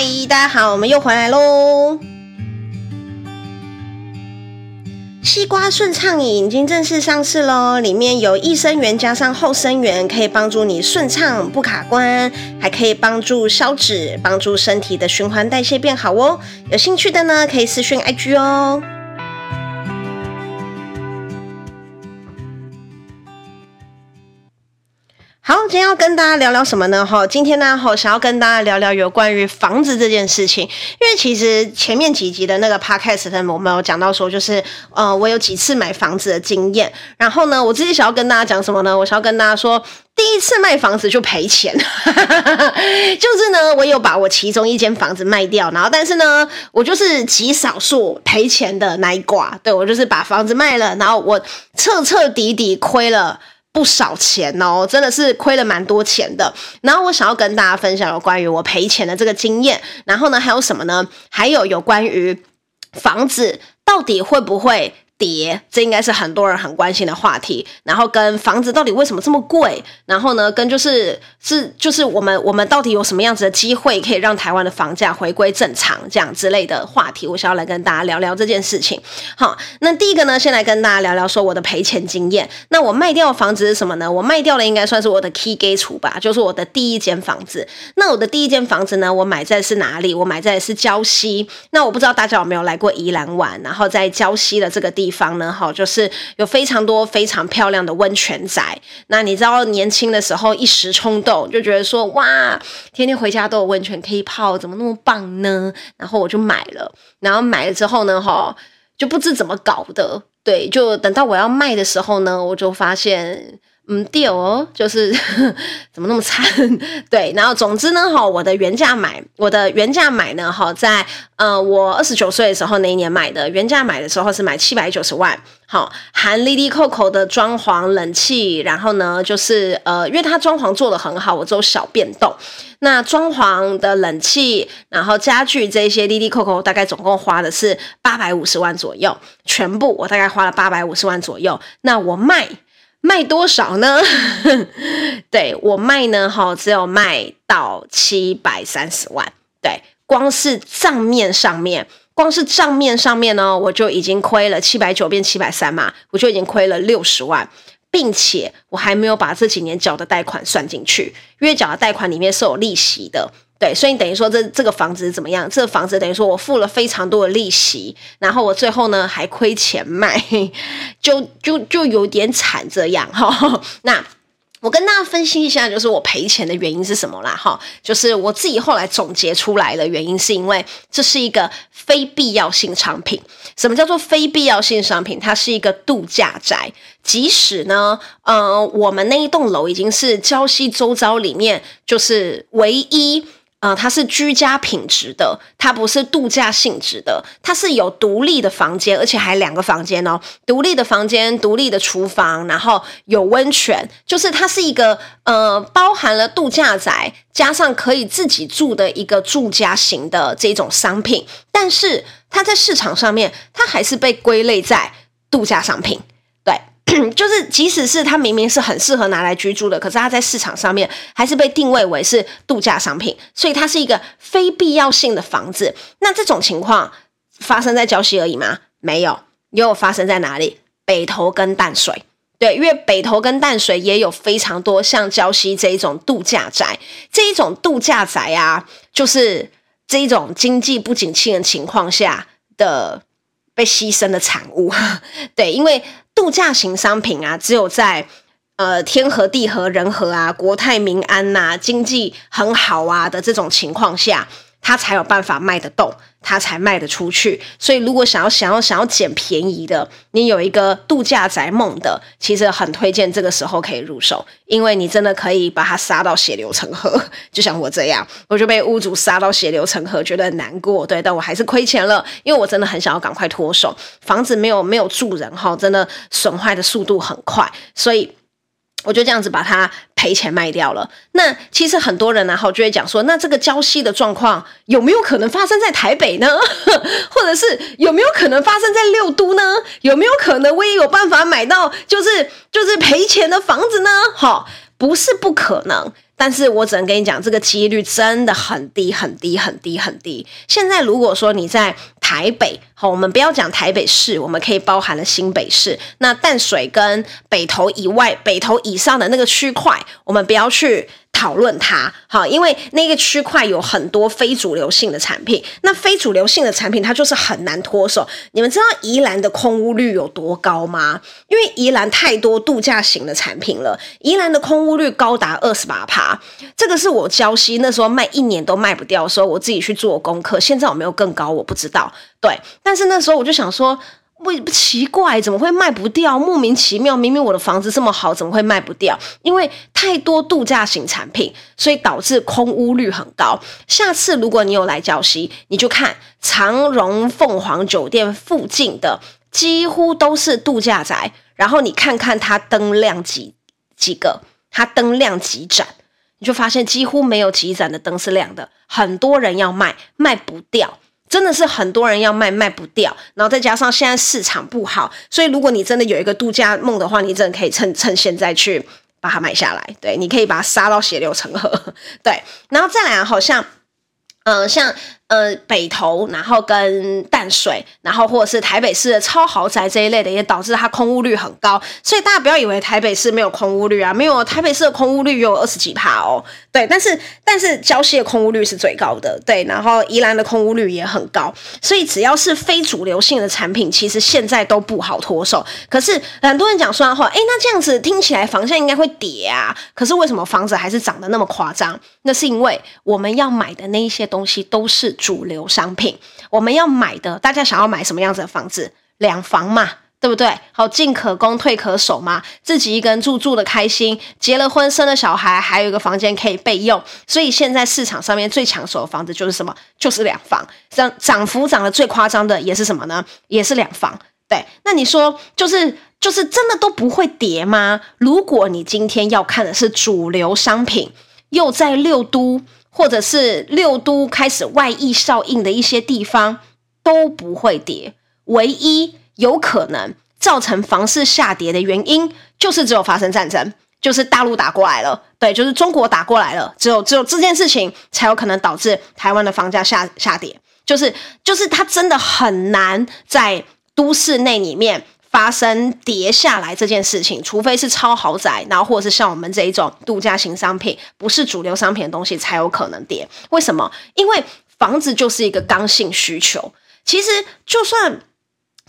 嗨，大家好，我们又回来喽。西瓜顺畅饮已经正式上市喽，里面有益生元加上后生元，可以帮助你顺畅不卡关，还可以帮助消脂，帮助身体的循环代谢变好哦。有兴趣的呢，可以私讯 IG 哦。今天要跟大家聊聊什么呢？哈，今天呢，哈，想要跟大家聊聊有关于房子这件事情。因为其实前面几集的那个 podcast 我们有讲到说，就是呃，我有几次买房子的经验。然后呢，我自己想要跟大家讲什么呢？我想要跟大家说，第一次卖房子就赔钱，就是呢，我有把我其中一间房子卖掉，然后但是呢，我就是极少数赔钱的那一挂。对，我就是把房子卖了，然后我彻彻底底亏了。不少钱哦，真的是亏了蛮多钱的。然后我想要跟大家分享有关于我赔钱的这个经验。然后呢，还有什么呢？还有有关于房子到底会不会跌，这应该是很多人很关心的话题。然后跟房子到底为什么这么贵？然后呢，跟就是是就是我们我们到底有什么样子的机会可以让台湾的房价回归正常这样之类的话题，我想要来跟大家聊聊这件事情。好，那第一个呢，先来跟大家聊聊说我的赔钱经验。那我卖掉房子是什么呢？我卖掉了应该算是我的 key 基础吧，就是我的第一间房子。那我的第一间房子呢，我买在是哪里？我买在是礁溪。那我不知道大家有没有来过宜兰玩，然后在礁溪的这个地。地方呢，哈，就是有非常多非常漂亮的温泉宅。那你知道年轻的时候一时冲动，就觉得说哇，天天回家都有温泉可以泡，怎么那么棒呢？然后我就买了。然后买了之后呢，哈，就不知怎么搞的。对，就等到我要卖的时候呢，我就发现。嗯，对哦，就是 怎么那么惨？对，然后总之呢，哈，我的原价买，我的原价买呢，哈，在呃我二十九岁的时候那一年买的，原价买的时候是买七百九十万，好，含 Lily Coco 的装潢、冷气，然后呢，就是呃，因为它装潢做得很好，我只有小变动，那装潢的冷气，然后家具这些 Lily Coco，大概总共花的是八百五十万左右，全部我大概花了八百五十万左右，那我卖。卖多少呢？对，我卖呢，哈，只有卖到七百三十万。对，光是账面上面，光是账面上面呢，我就已经亏了七百九变七百三嘛，我就已经亏了六十万，并且我还没有把这几年缴的贷款算进去，因为缴的贷款里面是有利息的。对，所以等于说这这个房子怎么样？这个房子等于说我付了非常多的利息，然后我最后呢还亏钱卖，就就就有点惨这样哈。那我跟大家分析一下，就是我赔钱的原因是什么啦？哈，就是我自己后来总结出来的原因，是因为这是一个非必要性商品。什么叫做非必要性商品？它是一个度假宅，即使呢，呃，我们那一栋楼已经是礁溪周遭里面就是唯一。呃，它是居家品质的，它不是度假性质的，它是有独立的房间，而且还两个房间哦，独立的房间，独立的厨房，然后有温泉，就是它是一个呃，包含了度假宅加上可以自己住的一个住家型的这种商品，但是它在市场上面，它还是被归类在度假商品。就是，即使是它明明是很适合拿来居住的，可是它在市场上面还是被定位为是度假商品，所以它是一个非必要性的房子。那这种情况发生在礁溪而已吗？没有，也有发生在哪里？北投跟淡水。对，因为北投跟淡水也有非常多像礁溪这一种度假宅，这一种度假宅啊，就是这一种经济不景气的情况下的被牺牲的产物。对，因为。度假型商品啊，只有在呃天和地和人和啊，国泰民安呐、经济很好啊的这种情况下，它才有办法卖得动，它才卖得出去。所以，如果想要想要想要捡便宜的，你有一个度假宅梦的，其实很推荐这个时候可以入手，因为你真的可以把它杀到血流成河。就像我这样，我就被屋主杀到血流成河，觉得很难过。对，但我还是亏钱了，因为我真的很想要赶快脱手，房子没有没有住人哈，真的损坏的速度很快，所以。我就这样子把它赔钱卖掉了。那其实很多人呢，好，就会讲说，那这个交息的状况有没有可能发生在台北呢？或者是有没有可能发生在六都呢？有没有可能我也有办法买到就是就是赔钱的房子呢？哈，不是不可能。但是我只能跟你讲，这个几率真的很低很低很低很低。现在如果说你在台北，好，我们不要讲台北市，我们可以包含了新北市，那淡水跟北投以外、北投以上的那个区块，我们不要去。讨论它，好，因为那个区块有很多非主流性的产品，那非主流性的产品它就是很难脱手。你们知道宜兰的空屋率有多高吗？因为宜兰太多度假型的产品了，宜兰的空屋率高达二十八趴，这个是我礁溪那时候卖一年都卖不掉的时候，我自己去做功课。现在有没有更高？我不知道。对，但是那时候我就想说。为不奇怪，怎么会卖不掉？莫名其妙，明明我的房子这么好，怎么会卖不掉？因为太多度假型产品，所以导致空屋率很高。下次如果你有来礁溪，你就看长荣凤凰酒店附近的，几乎都是度假宅。然后你看看它灯亮几几个，它灯亮几盏，你就发现几乎没有几盏的灯是亮的。很多人要卖，卖不掉。真的是很多人要卖，卖不掉，然后再加上现在市场不好，所以如果你真的有一个度假梦的话，你真的可以趁趁现在去把它买下来。对，你可以把它杀到血流成河。对，然后再来，好像，嗯、像。呃，北投，然后跟淡水，然后或者是台北市的超豪宅这一类的，也导致它空屋率很高。所以大家不要以为台北市没有空屋率啊，没有，台北市的空屋率有二十几趴哦。对，但是但是礁溪的空屋率是最高的，对，然后宜兰的空屋率也很高。所以只要是非主流性的产品，其实现在都不好脱手。可是很多人讲说的话，哎，那这样子听起来房价应该会跌啊。可是为什么房子还是涨得那么夸张？那是因为我们要买的那一些东西都是。主流商品，我们要买的，大家想要买什么样子的房子？两房嘛，对不对？好，进可攻，退可守嘛，自己一个人住住的开心，结了婚生了小孩，还有一个房间可以备用。所以现在市场上面最抢手的房子就是什么？就是两房。涨涨幅涨得最夸张的也是什么呢？也是两房。对，那你说就是就是真的都不会跌吗？如果你今天要看的是主流商品，又在六都。或者是六都开始外溢效应的一些地方都不会跌，唯一有可能造成房市下跌的原因，就是只有发生战争，就是大陆打过来了，对，就是中国打过来了，只有只有这件事情才有可能导致台湾的房价下下跌，就是就是它真的很难在都市内里面。发生跌下来这件事情，除非是超豪宅，然后或者是像我们这一种度假型商品，不是主流商品的东西，才有可能跌。为什么？因为房子就是一个刚性需求。其实，就算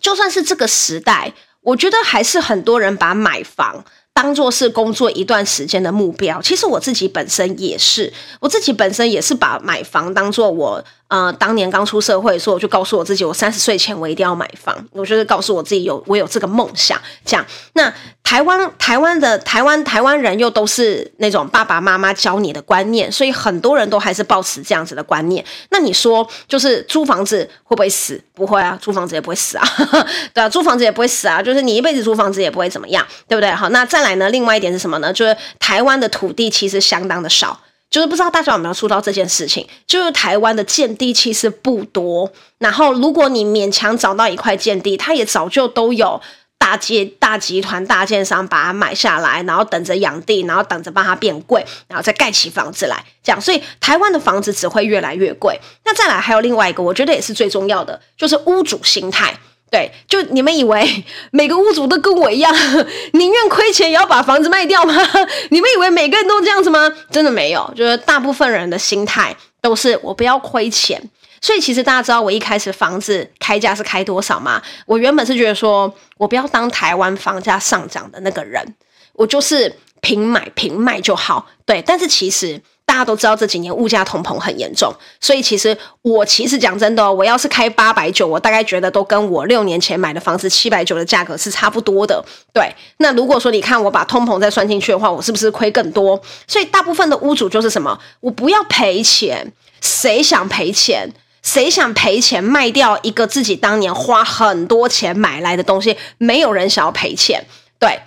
就算是这个时代，我觉得还是很多人把买房当做是工作一段时间的目标。其实我自己本身也是，我自己本身也是把买房当做我。呃，当年刚出社会的时候，我就告诉我自己，我三十岁前我一定要买房。我就是告诉我自己有我有这个梦想。这样，那台湾台湾的台湾台湾人又都是那种爸爸妈妈教你的观念，所以很多人都还是抱持这样子的观念。那你说，就是租房子会不会死？不会啊，租房子也不会死啊。对啊，租房子也不会死啊，就是你一辈子租房子也不会怎么样，对不对？好，那再来呢？另外一点是什么呢？就是台湾的土地其实相当的少。就是不知道大家有没有触到这件事情，就是台湾的建地其实不多，然后如果你勉强找到一块建地，它也早就都有大集大集团、大建商把它买下来，然后等着养地，然后等着帮它变贵，然后再盖起房子来，这样，所以台湾的房子只会越来越贵。那再来还有另外一个，我觉得也是最重要的，就是屋主心态。对，就你们以为 每个屋主都跟我一样，宁愿亏钱也要把房子卖掉吗？你们以为每个人都这样子吗？真的没有，就是大部分人的心态都是我不要亏钱。所以其实大家知道我一开始房子开价是开多少吗？我原本是觉得说我不要当台湾房价上涨的那个人，我就是平买平卖就好。对，但是其实。大家都知道这几年物价通膨很严重，所以其实我其实讲真的哦，我要是开八百九，我大概觉得都跟我六年前买的房子七百九的价格是差不多的。对，那如果说你看我把通膨再算进去的话，我是不是亏更多？所以大部分的屋主就是什么，我不要赔钱，谁想赔钱？谁想赔钱卖掉一个自己当年花很多钱买来的东西？没有人想要赔钱，对。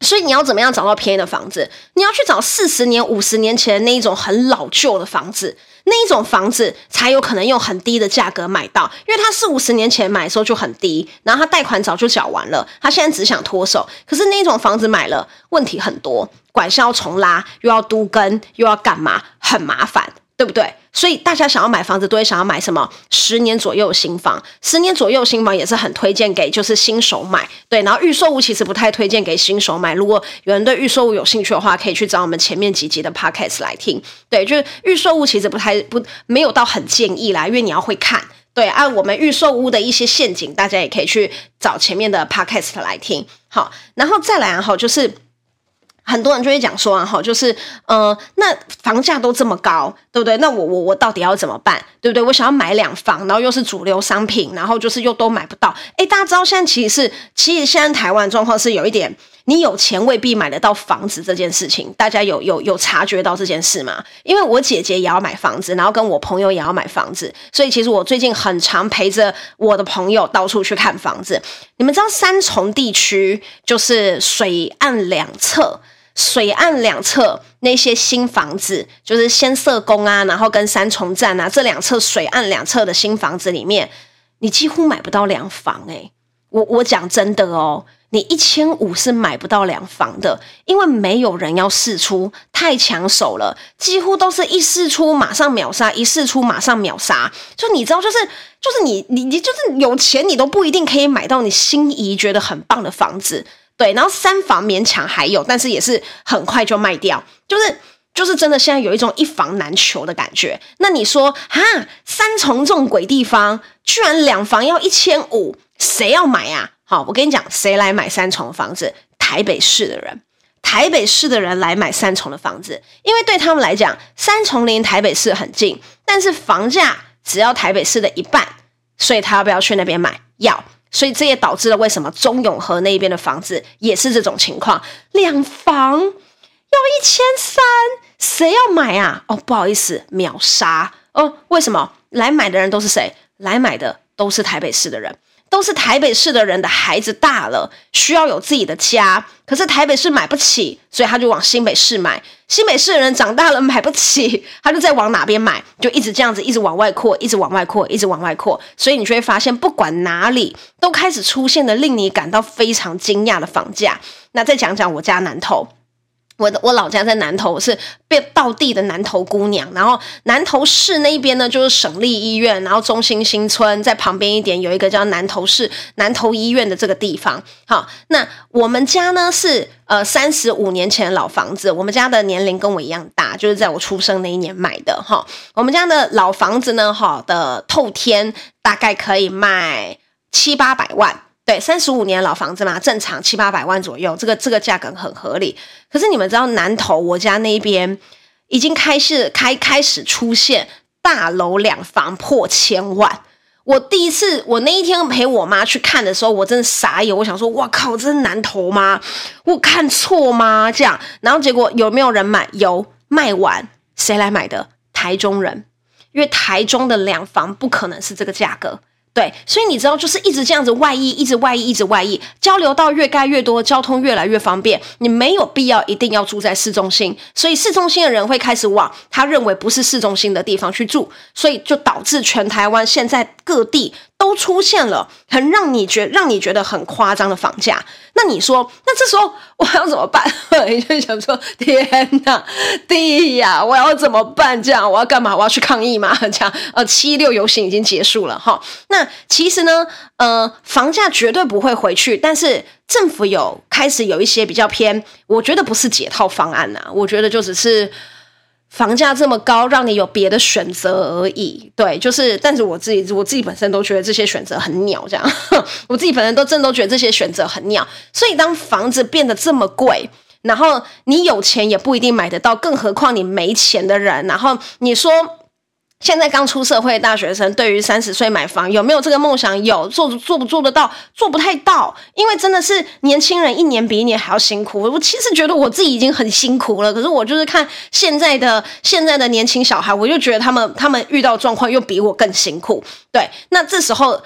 所以你要怎么样找到便宜的房子？你要去找四十年、五十年前那一种很老旧的房子，那一种房子才有可能用很低的价格买到，因为他四五十年前买的时候就很低，然后他贷款早就缴完了，他现在只想脱手。可是那种房子买了，问题很多，管销重拉，又要都更，又要干嘛，很麻烦。对不对？所以大家想要买房子，都会想要买什么？十年左右新房，十年左右新房也是很推荐给就是新手买。对，然后预售屋其实不太推荐给新手买。如果有人对预售屋有兴趣的话，可以去找我们前面几集的 podcast 来听。对，就是预售屋其实不太不没有到很建议啦，因为你要会看。对，按、啊、我们预售屋的一些陷阱，大家也可以去找前面的 podcast 来听。好，然后再来哈，就是。很多人就会讲说啊，哈，就是，呃，那房价都这么高，对不对？那我我我到底要怎么办，对不对？我想要买两房，然后又是主流商品，然后就是又都买不到。诶，大家知道现在其实是，其实现在台湾状况是有一点，你有钱未必买得到房子这件事情，大家有有有察觉到这件事吗？因为我姐姐也要买房子，然后跟我朋友也要买房子，所以其实我最近很常陪着我的朋友到处去看房子。你们知道三重地区就是水岸两侧。水岸两侧那些新房子，就是先啬宫啊，然后跟三重站啊，这两侧水岸两侧的新房子里面，你几乎买不到两房诶、我我讲真的哦，你一千五是买不到两房的，因为没有人要试出，太抢手了，几乎都是一试出马上秒杀，一试出马上秒杀。就你知道，就是就是你你你就是有钱，你都不一定可以买到你心仪觉得很棒的房子。对，然后三房勉强还有，但是也是很快就卖掉，就是就是真的现在有一种一房难求的感觉。那你说哈，三重这种鬼地方，居然两房要一千五，谁要买啊？好，我跟你讲，谁来买三重的房子？台北市的人，台北市的人来买三重的房子，因为对他们来讲，三重离台北市很近，但是房价只要台北市的一半，所以他要不要去那边买？要。所以这也导致了为什么中永和那边的房子也是这种情况，两房要一千三，谁要买啊？哦，不好意思，秒杀哦。为什么来买的人都是谁？来买的都是台北市的人。都是台北市的人的孩子大了，需要有自己的家，可是台北市买不起，所以他就往新北市买。新北市的人长大了买不起，他就在往哪边买，就一直这样子，一直往外扩，一直往外扩，一直往外扩。所以你就会发现，不管哪里都开始出现了令你感到非常惊讶的房价。那再讲讲我家南投。我的我老家在南投，是被道地的南投姑娘。然后南投市那边呢，就是省立医院，然后中心新村在旁边一点有一个叫南投市南投医院的这个地方。好，那我们家呢是呃三十五年前的老房子，我们家的年龄跟我一样大，就是在我出生那一年买的哈。我们家的老房子呢，哈的透天大概可以卖七八百万。对，三十五年老房子嘛，正常七八百万左右，这个这个价格很合理。可是你们知道南投我家那边已经开始开开始出现大楼两房破千万。我第一次我那一天陪我妈去看的时候，我真的傻眼，我想说，哇靠，这是南投吗？我看错吗？这样，然后结果有没有人买？有，卖完，谁来买的？台中人，因为台中的两房不可能是这个价格。对，所以你知道，就是一直这样子外溢，一直外溢，一直外溢，交流到越盖越多，交通越来越方便，你没有必要一定要住在市中心，所以市中心的人会开始往他认为不是市中心的地方去住，所以就导致全台湾现在各地都出现了很让你觉让你觉得很夸张的房价。那你说，那这时候我要怎么办？你就想说，天哪，地呀，我要怎么办？这样我要干嘛？我要去抗议吗？这样呃，七六游行已经结束了哈。那其实呢，呃，房价绝对不会回去，但是政府有开始有一些比较偏，我觉得不是解套方案呐，我觉得就只是。房价这么高，让你有别的选择而已。对，就是，但是我自己，我自己本身都觉得这些选择很鸟。这样，我自己本身都真的都觉得这些选择很鸟。所以，当房子变得这么贵，然后你有钱也不一定买得到，更何况你没钱的人，然后你说。现在刚出社会的大学生，对于三十岁买房有没有这个梦想？有，做做不做得到？做不太到，因为真的是年轻人一年比一年还要辛苦。我其实觉得我自己已经很辛苦了，可是我就是看现在的现在的年轻小孩，我就觉得他们他们遇到状况又比我更辛苦。对，那这时候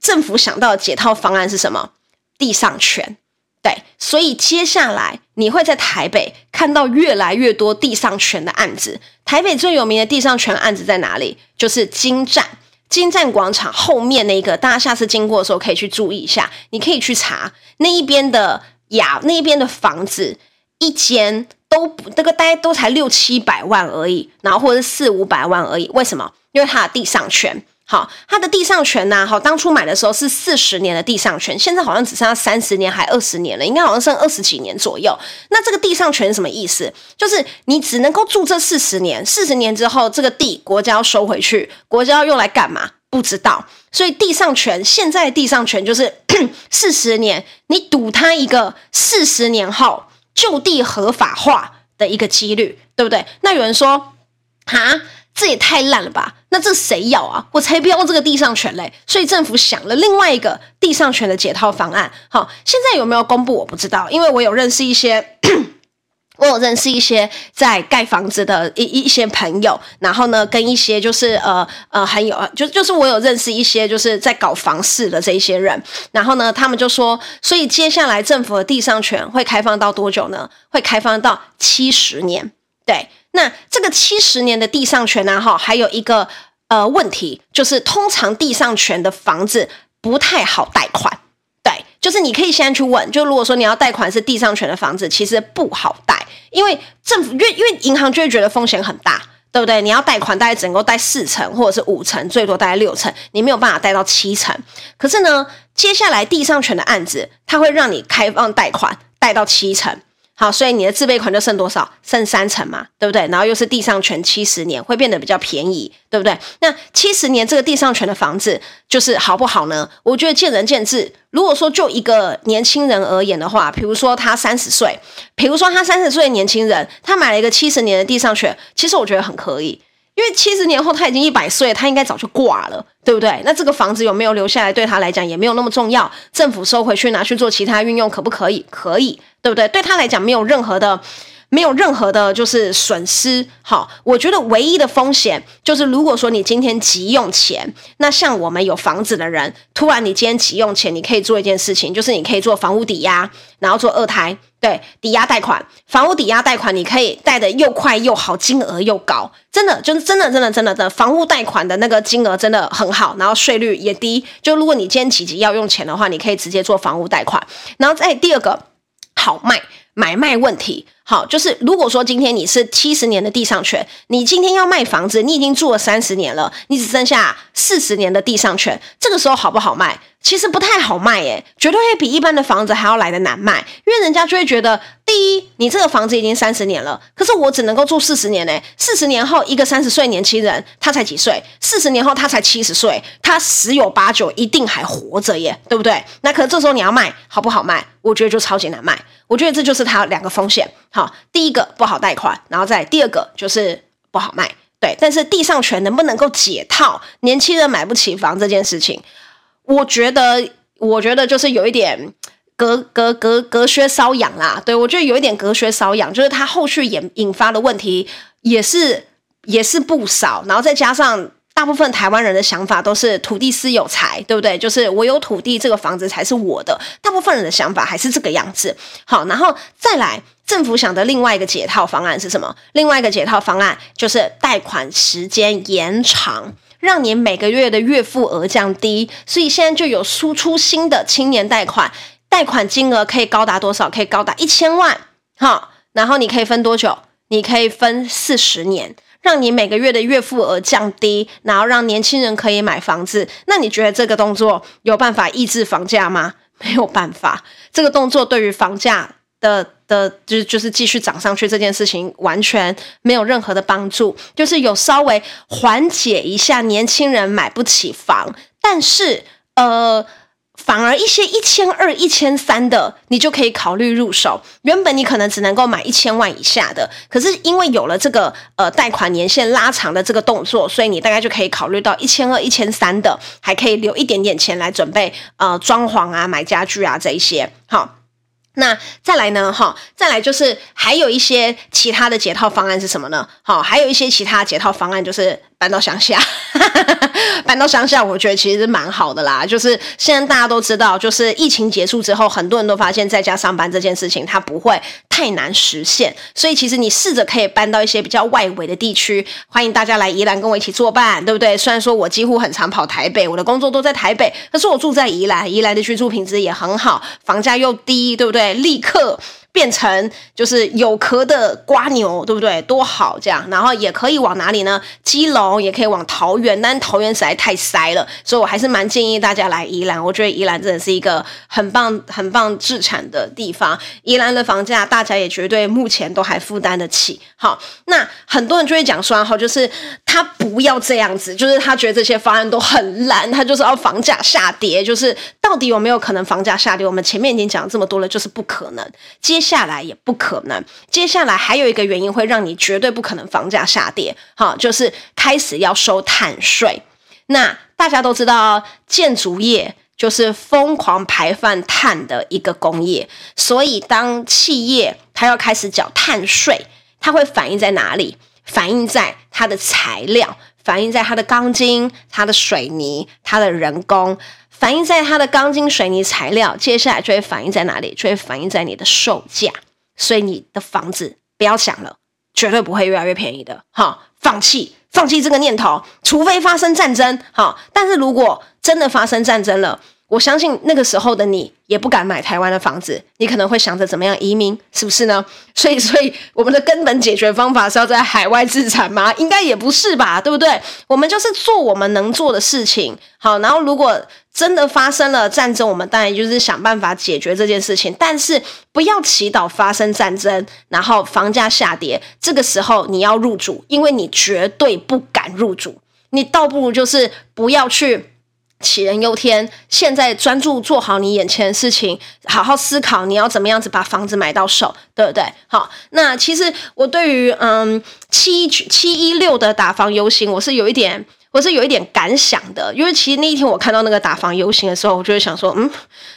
政府想到的解套方案是什么？地上权。对，所以接下来你会在台北看到越来越多地上权的案子。台北最有名的地上权案子在哪里？就是金站，金站广场后面那个，大家下次经过的时候可以去注意一下。你可以去查那一边的雅，那一边的房子，一间都不那个大概都才六七百万而已，然后或者是四五百万而已。为什么？因为它的地上权。好，它的地上权呢？好，当初买的时候是四十年的地上权，现在好像只剩下三十年还二十年了，应该好像剩二十几年左右。那这个地上权是什么意思？就是你只能够住这四十年，四十年之后这个地国家要收回去，国家要用来干嘛？不知道。所以地上权现在的地上权就是 四十年，你赌它一个四十年后就地合法化的一个几率，对不对？那有人说，哈？这也太烂了吧！那这谁要啊？我才不要这个地上权嘞！所以政府想了另外一个地上权的解套方案。好，现在有没有公布我不知道，因为我有认识一些，我有认识一些在盖房子的一一些朋友，然后呢，跟一些就是呃呃很有，就就是我有认识一些就是在搞房市的这一些人，然后呢，他们就说，所以接下来政府的地上权会开放到多久呢？会开放到七十年，对。那这个七十年的地上权呢？哈，还有一个呃问题，就是通常地上权的房子不太好贷款。对，就是你可以现在去问，就如果说你要贷款是地上权的房子，其实不好贷，因为政府因为因为银行就会觉得风险很大，对不对？你要贷款大概只能够贷四成或者是五成，最多大概六成，你没有办法贷到七成。可是呢，接下来地上权的案子，它会让你开放贷款贷到七成。好，所以你的自备款就剩多少？剩三成嘛，对不对？然后又是地上权七十年，会变得比较便宜，对不对？那七十年这个地上权的房子，就是好不好呢？我觉得见仁见智。如果说就一个年轻人而言的话，比如说他三十岁，比如说他三十岁的年轻人，他买了一个七十年的地上权，其实我觉得很可以。因为七十年后他已经一百岁，他应该早就挂了，对不对？那这个房子有没有留下来，对他来讲也没有那么重要。政府收回去拿去做其他运用，可不可以？可以，对不对？对他来讲没有任何的。没有任何的，就是损失。好，我觉得唯一的风险就是，如果说你今天急用钱，那像我们有房子的人，突然你今天急用钱，你可以做一件事情，就是你可以做房屋抵押，然后做二胎，对，抵押贷款，房屋抵押贷款，你可以贷得又快又好，金额又高，真的就是真的真的真的的房屋贷款的那个金额真的很好，然后税率也低。就如果你今天急急要用钱的话，你可以直接做房屋贷款，然后再第二个好卖。买卖问题，好，就是如果说今天你是七十年的地上权，你今天要卖房子，你已经住了三十年了，你只剩下四十年的地上权，这个时候好不好卖？其实不太好卖耶，绝对会比一般的房子还要来得难卖，因为人家就会觉得，第一，你这个房子已经三十年了，可是我只能够住四十年呢，四十年后一个三十岁年轻人，他才几岁？四十年后他才七十岁，他十有八九一定还活着耶，对不对？那可是这时候你要卖，好不好卖？我觉得就超级难卖，我觉得这就是它两个风险。好，第一个不好贷款，然后再第二个就是不好卖，对。但是地上权能不能够解套？年轻人买不起房这件事情。我觉得，我觉得就是有一点隔隔隔隔靴搔痒啦。对，我觉得有一点隔靴搔痒，就是它后续引引发的问题也是也是不少，然后再加上大部分台湾人的想法都是土地私有财，对不对？就是我有土地，这个房子才是我的。大部分人的想法还是这个样子。好，然后再来，政府想的另外一个解套方案是什么？另外一个解套方案就是贷款时间延长。让你每个月的月付额降低，所以现在就有输出新的青年贷款，贷款金额可以高达多少？可以高达一千万，哈，然后你可以分多久？你可以分四十年，让你每个月的月付额降低，然后让年轻人可以买房子。那你觉得这个动作有办法抑制房价吗？没有办法，这个动作对于房价的的，就就是继续涨上去这件事情，完全没有任何的帮助，就是有稍微缓解一下年轻人买不起房，但是呃，反而一些一千二、一千三的，你就可以考虑入手。原本你可能只能够买一千万以下的，可是因为有了这个呃贷款年限拉长的这个动作，所以你大概就可以考虑到一千二、一千三的，还可以留一点点钱来准备呃装潢啊、买家具啊这一些，好。那再来呢？哈，再来就是还有一些其他的解套方案是什么呢？好，还有一些其他解套方案就是搬到乡下，搬到乡下，我觉得其实蛮好的啦。就是现在大家都知道，就是疫情结束之后，很多人都发现在家上班这件事情，它不会太难实现。所以其实你试着可以搬到一些比较外围的地区，欢迎大家来宜兰跟我一起作伴，对不对？虽然说我几乎很常跑台北，我的工作都在台北，可是我住在宜兰，宜兰的居住品质也很好，房价又低，对不对？立刻。变成就是有壳的瓜牛，对不对？多好这样，然后也可以往哪里呢？基隆也可以往桃园，但桃园实在太塞了，所以我还是蛮建议大家来宜兰。我觉得宜兰真的是一个很棒、很棒置产的地方。宜兰的房价大家也绝对目前都还负担得起。好，那很多人就会讲说，哈，就是他不要这样子，就是他觉得这些方案都很烂，他就是要房价下跌，就是到底有没有可能房价下跌？我们前面已经讲了这么多了，就是不可能。接接下来也不可能。接下来还有一个原因会让你绝对不可能房价下跌，哈，就是开始要收碳税。那大家都知道，建筑业就是疯狂排放碳的一个工业，所以当企业它要开始缴碳税，它会反映在哪里？反映在它的材料，反映在它的钢筋、它的水泥、它的人工。反映在它的钢筋水泥材料，接下来就会反映在哪里？就会反映在你的售价。所以你的房子不要想了，绝对不会越来越便宜的。哈，放弃，放弃这个念头，除非发生战争。哈，但是如果真的发生战争了，我相信那个时候的你也不敢买台湾的房子，你可能会想着怎么样移民，是不是呢？所以，所以我们的根本解决方法是要在海外置产吗？应该也不是吧，对不对？我们就是做我们能做的事情。好，然后如果真的发生了战争，我们当然就是想办法解决这件事情，但是不要祈祷发生战争，然后房价下跌。这个时候你要入主，因为你绝对不敢入主，你倒不如就是不要去杞人忧天，现在专注做好你眼前的事情，好好思考你要怎么样子把房子买到手，对不对？好，那其实我对于嗯七七一六的打房游行，我是有一点。我是有一点感想的，因为其实那一天我看到那个打房游行的时候，我就会想说，嗯，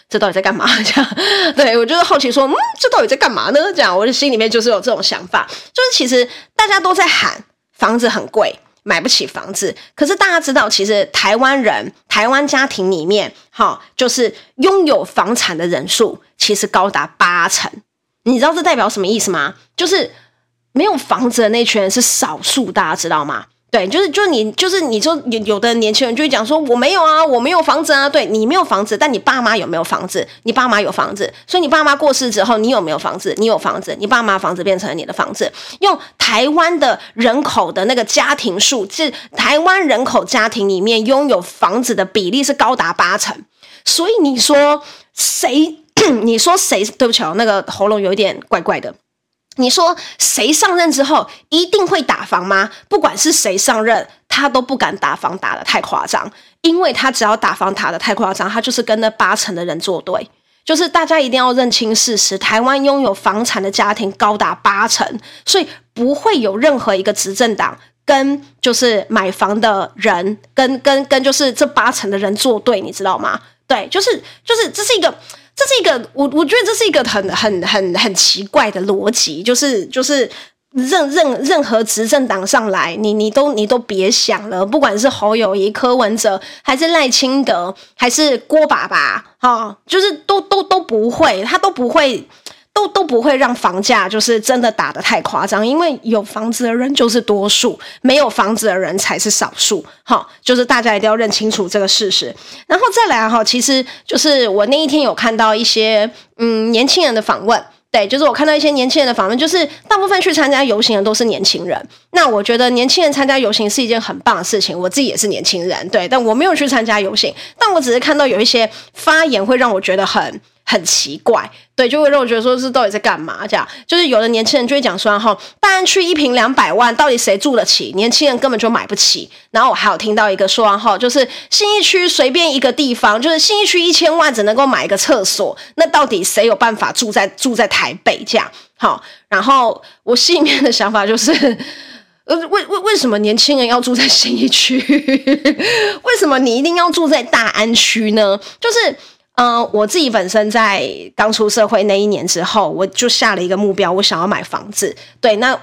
这到底在干嘛？这样，对，我就是好奇说，嗯，这到底在干嘛呢？这样，我的心里面就是有这种想法，就是其实大家都在喊房子很贵，买不起房子，可是大家知道，其实台湾人、台湾家庭里面，哈，就是拥有房产的人数其实高达八成，你知道这代表什么意思吗？就是没有房子的那群人是少数，大家知道吗？对，就是就你就是你说有有的年轻人就会讲说，我没有啊，我没有房子啊。对，你没有房子，但你爸妈有没有房子？你爸妈有房子，所以你爸妈过世之后，你有没有房子？你有房子，你爸妈房子变成了你的房子。用台湾的人口的那个家庭数，是台湾人口家庭里面拥有房子的比例是高达八成。所以你说谁？你说谁？对不起哦，那个喉咙有一点怪怪的。你说谁上任之后一定会打房吗？不管是谁上任，他都不敢打房打得太夸张，因为他只要打房打得太夸张，他就是跟那八成的人作对。就是大家一定要认清事实，台湾拥有房产的家庭高达八成，所以不会有任何一个执政党跟就是买房的人跟跟跟就是这八成的人作对，你知道吗？对，就是就是这是一个。这是一个，我我觉得这是一个很很很很奇怪的逻辑，就是就是任任任何执政党上来，你你都你都别想了，不管是侯友谊、柯文哲，还是赖清德，还是郭爸爸，哈、就是都都都不会，他都不会。都都不会让房价就是真的打得太夸张，因为有房子的人就是多数，没有房子的人才是少数。哈，就是大家一定要认清楚这个事实。然后再来哈，其实就是我那一天有看到一些嗯年轻人的访问，对，就是我看到一些年轻人的访问，就是大部分去参加游行的都是年轻人。那我觉得年轻人参加游行是一件很棒的事情，我自己也是年轻人，对，但我没有去参加游行，但我只是看到有一些发言会让我觉得很。很奇怪，对，就会让我觉得说是到底在干嘛？这样就是有的年轻人就会讲说，哈，大安区一坪两百万，到底谁住得起？年轻人根本就买不起。然后我还有听到一个说完后，就是信义区随便一个地方，就是信义区一千万只能够买一个厕所，那到底谁有办法住在住在台北这样？好，然后我心里面的想法就是，呃，为为为什么年轻人要住在信义区？为什么你一定要住在大安区呢？就是。嗯、我自己本身在刚出社会那一年之后，我就下了一个目标，我想要买房子。对，那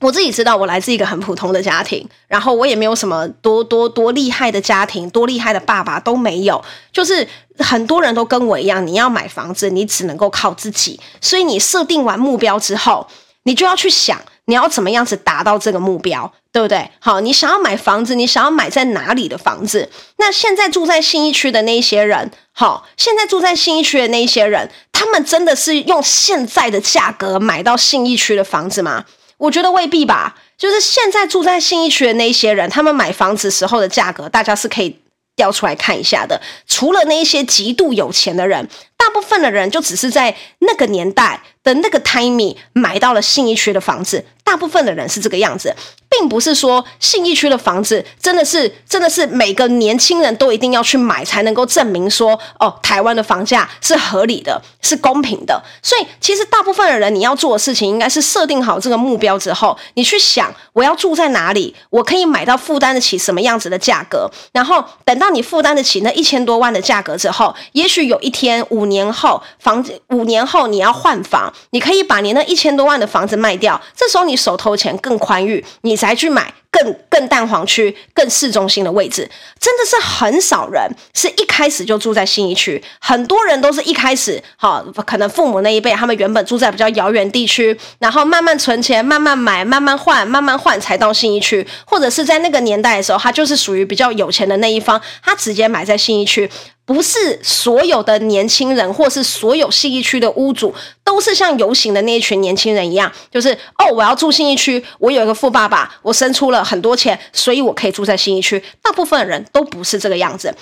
我自己知道，我来自一个很普通的家庭，然后我也没有什么多多多厉害的家庭，多厉害的爸爸都没有。就是很多人都跟我一样，你要买房子，你只能够靠自己。所以你设定完目标之后，你就要去想，你要怎么样子达到这个目标，对不对？好，你想要买房子，你想要买在哪里的房子？那现在住在信义区的那一些人，好，现在住在信义区的那一些人，他们真的是用现在的价格买到信义区的房子吗？我觉得未必吧，就是现在住在信义区的那些人，他们买房子时候的价格，大家是可以调出来看一下的。除了那一些极度有钱的人，大部分的人就只是在那个年代的那个 timing 买到了信义区的房子。大部分的人是这个样子，并不是说信义区的房子真的是真的是每个年轻人都一定要去买才能够证明说哦，台湾的房价是合理的，是公平的。所以其实大部分的人你要做的事情应该是设定好这个目标之后，你去想我要住在哪里，我可以买到负担得起什么样子的价格，然后等到你负担得起那一千多万的价格之后，也许有一天五年年后房子五年后你要换房，你可以把你那一千多万的房子卖掉，这时候你。手头钱更宽裕，你才去买更更蛋黄区、更市中心的位置，真的是很少人是一开始就住在信义区，很多人都是一开始，好，可能父母那一辈，他们原本住在比较遥远地区，然后慢慢存钱，慢慢买，慢慢换，慢慢换，才到信义区，或者是在那个年代的时候，他就是属于比较有钱的那一方，他直接买在信义区。不是所有的年轻人，或是所有信义区的屋主，都是像游行的那一群年轻人一样，就是哦，我要住信义区，我有一个富爸爸，我生出了很多钱，所以我可以住在新义区。大部分人都不是这个样子，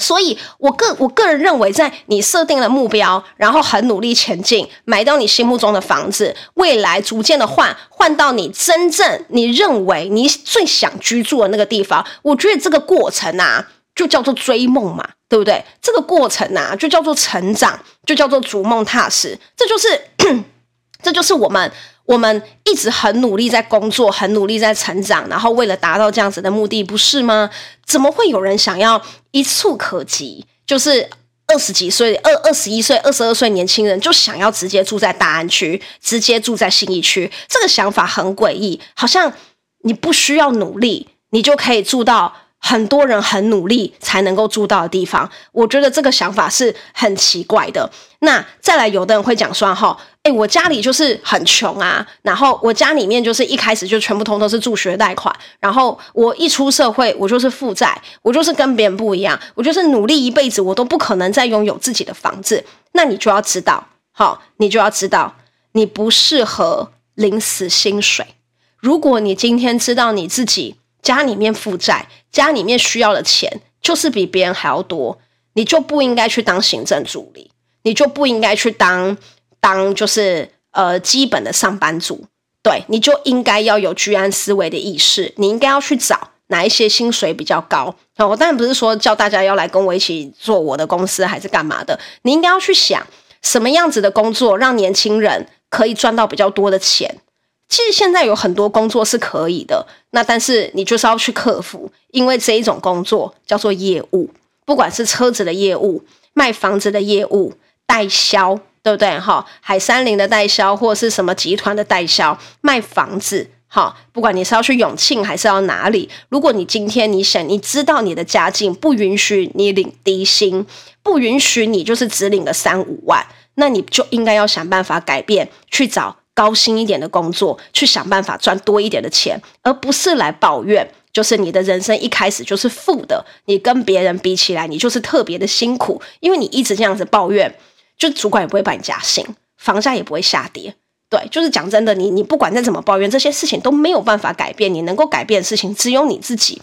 所以我个我个人认为，在你设定了目标，然后很努力前进，买到你心目中的房子，未来逐渐的换换到你真正你认为你最想居住的那个地方，我觉得这个过程啊。就叫做追梦嘛，对不对？这个过程啊，就叫做成长，就叫做逐梦踏实。这就是，这就是我们我们一直很努力在工作，很努力在成长，然后为了达到这样子的目的，不是吗？怎么会有人想要一蹴可及？就是二十几岁、二二十一岁、二十二岁年轻人就想要直接住在大安区，直接住在信义区，这个想法很诡异，好像你不需要努力，你就可以住到。很多人很努力才能够住到的地方，我觉得这个想法是很奇怪的。那再来，有的人会讲说：“哈，诶，我家里就是很穷啊，然后我家里面就是一开始就全部通都是助学贷款，然后我一出社会，我就是负债，我就是跟别人不一样，我就是努力一辈子，我都不可能再拥有自己的房子。那你就要知道，好，你就要知道，你不适合领死薪水。如果你今天知道你自己。”家里面负债，家里面需要的钱就是比别人还要多，你就不应该去当行政助理，你就不应该去当当就是呃基本的上班族，对，你就应该要有居安思危的意识，你应该要去找哪一些薪水比较高。我当然不是说叫大家要来跟我一起做我的公司还是干嘛的，你应该要去想什么样子的工作让年轻人可以赚到比较多的钱。其实现在有很多工作是可以的，那但是你就是要去克服，因为这一种工作叫做业务，不管是车子的业务、卖房子的业务、代销，对不对？哈，海山林的代销或是什么集团的代销，卖房子，哈，不管你是要去永庆还是要哪里，如果你今天你想，你知道你的家境不允许你领低薪，不允许你就是只领个三五万，那你就应该要想办法改变，去找。高薪一点的工作，去想办法赚多一点的钱，而不是来抱怨。就是你的人生一开始就是负的，你跟别人比起来，你就是特别的辛苦，因为你一直这样子抱怨，就主管也不会把你加薪，房价也不会下跌。对，就是讲真的，你你不管再怎么抱怨，这些事情都没有办法改变。你能够改变的事情，只有你自己。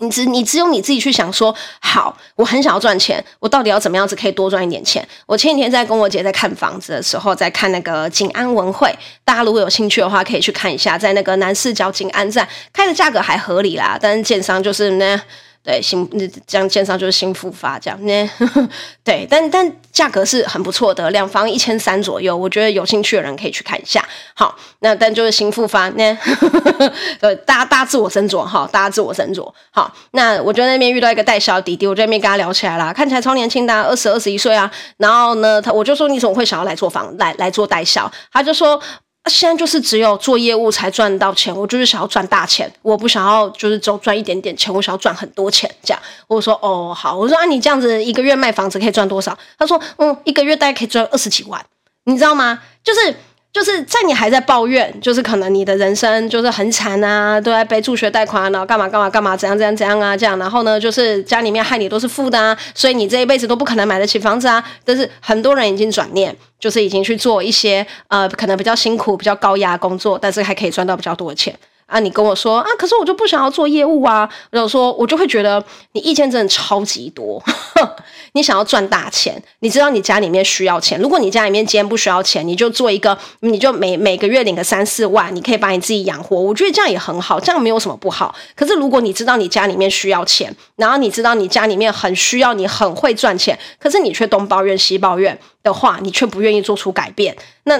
你只你只有你自己去想说，好，我很想要赚钱，我到底要怎么样子可以多赚一点钱？我前几天在跟我姐在看房子的时候，在看那个景安文汇，大家如果有兴趣的话，可以去看一下，在那个南市角景安站开的价格还合理啦，但是建商就是呢。对，新那这样建商就是新复发这样呢，对，但但价格是很不错的，两房一千三左右，我觉得有兴趣的人可以去看一下。好，那但就是新复发呢，呃，大家大家自我斟酌哈，大家自我斟酌。好，那我觉得那边遇到一个代销弟弟，我在那边跟他聊起来了，看起来超年轻的，二十二十一岁啊。然后呢，他我就说你怎么会想要来做房来来做代销？他就说。现在就是只有做业务才赚到钱，我就是想要赚大钱，我不想要就是只赚一点点钱，我想要赚很多钱这样。我说哦好，我说啊你这样子一个月卖房子可以赚多少？他说嗯一个月大概可以赚二十几万，你知道吗？就是。就是在你还在抱怨，就是可能你的人生就是很惨啊，都在背助学贷款，然后干嘛干嘛干嘛，怎样怎样怎样啊，这样，然后呢，就是家里面害你都是负的啊，所以你这一辈子都不可能买得起房子啊。但是很多人已经转念，就是已经去做一些呃，可能比较辛苦、比较高压工作，但是还可以赚到比较多的钱。啊，你跟我说啊，可是我就不想要做业务啊。我就说，我就会觉得你意见真的超级多。你想要赚大钱，你知道你家里面需要钱。如果你家里面今天不需要钱，你就做一个，你就每每个月领个三四万，你可以把你自己养活。我觉得这样也很好，这样没有什么不好。可是如果你知道你家里面需要钱，然后你知道你家里面很需要你，很会赚钱，可是你却东抱怨西抱怨的话，你却不愿意做出改变，那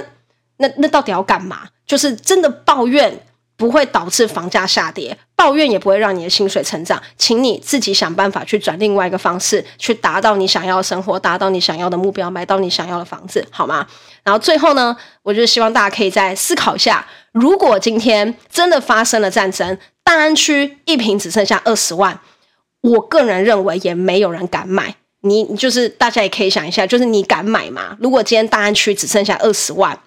那那到底要干嘛？就是真的抱怨。不会导致房价下跌，抱怨也不会让你的薪水成长，请你自己想办法去转另外一个方式，去达到你想要的生活，达到你想要的目标，买到你想要的房子，好吗？然后最后呢，我就希望大家可以再思考一下，如果今天真的发生了战争，大安区一平只剩下二十万，我个人认为也没有人敢买。你就是大家也可以想一下，就是你敢买吗？如果今天大安区只剩下二十万，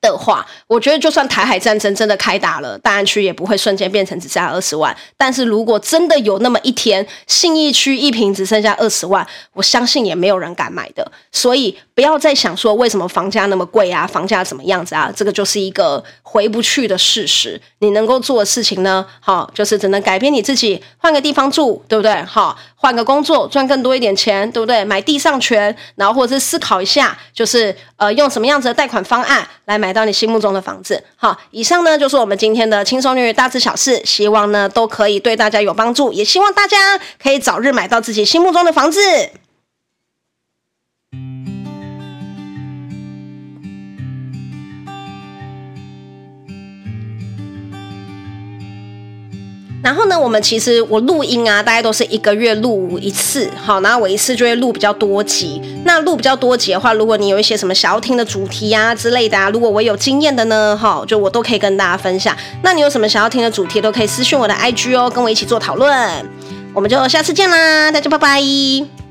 的话，我觉得就算台海战争真的开打了，大安区也不会瞬间变成只剩下二十万。但是如果真的有那么一天，信义区一平只剩下二十万，我相信也没有人敢买的。所以不要再想说为什么房价那么贵啊，房价怎么样子啊，这个就是一个回不去的事实。你能够做的事情呢，好，就是只能改变你自己，换个地方住，对不对？好，换个工作，赚更多一点钱，对不对？买地上权，然后或者是思考一下，就是呃，用什么样子的贷款方案来买。到你心目中的房子。好，以上呢就是我们今天的轻松女大事小事，希望呢都可以对大家有帮助，也希望大家可以早日买到自己心目中的房子。然后呢，我们其实我录音啊，大概都是一个月录一次，好，然后我一次就会录比较多集。那录比较多集的话，如果你有一些什么想要听的主题啊之类的啊，如果我有经验的呢，哈，就我都可以跟大家分享。那你有什么想要听的主题，都可以私讯我的 IG 哦，跟我一起做讨论。我们就下次见啦，大家拜拜。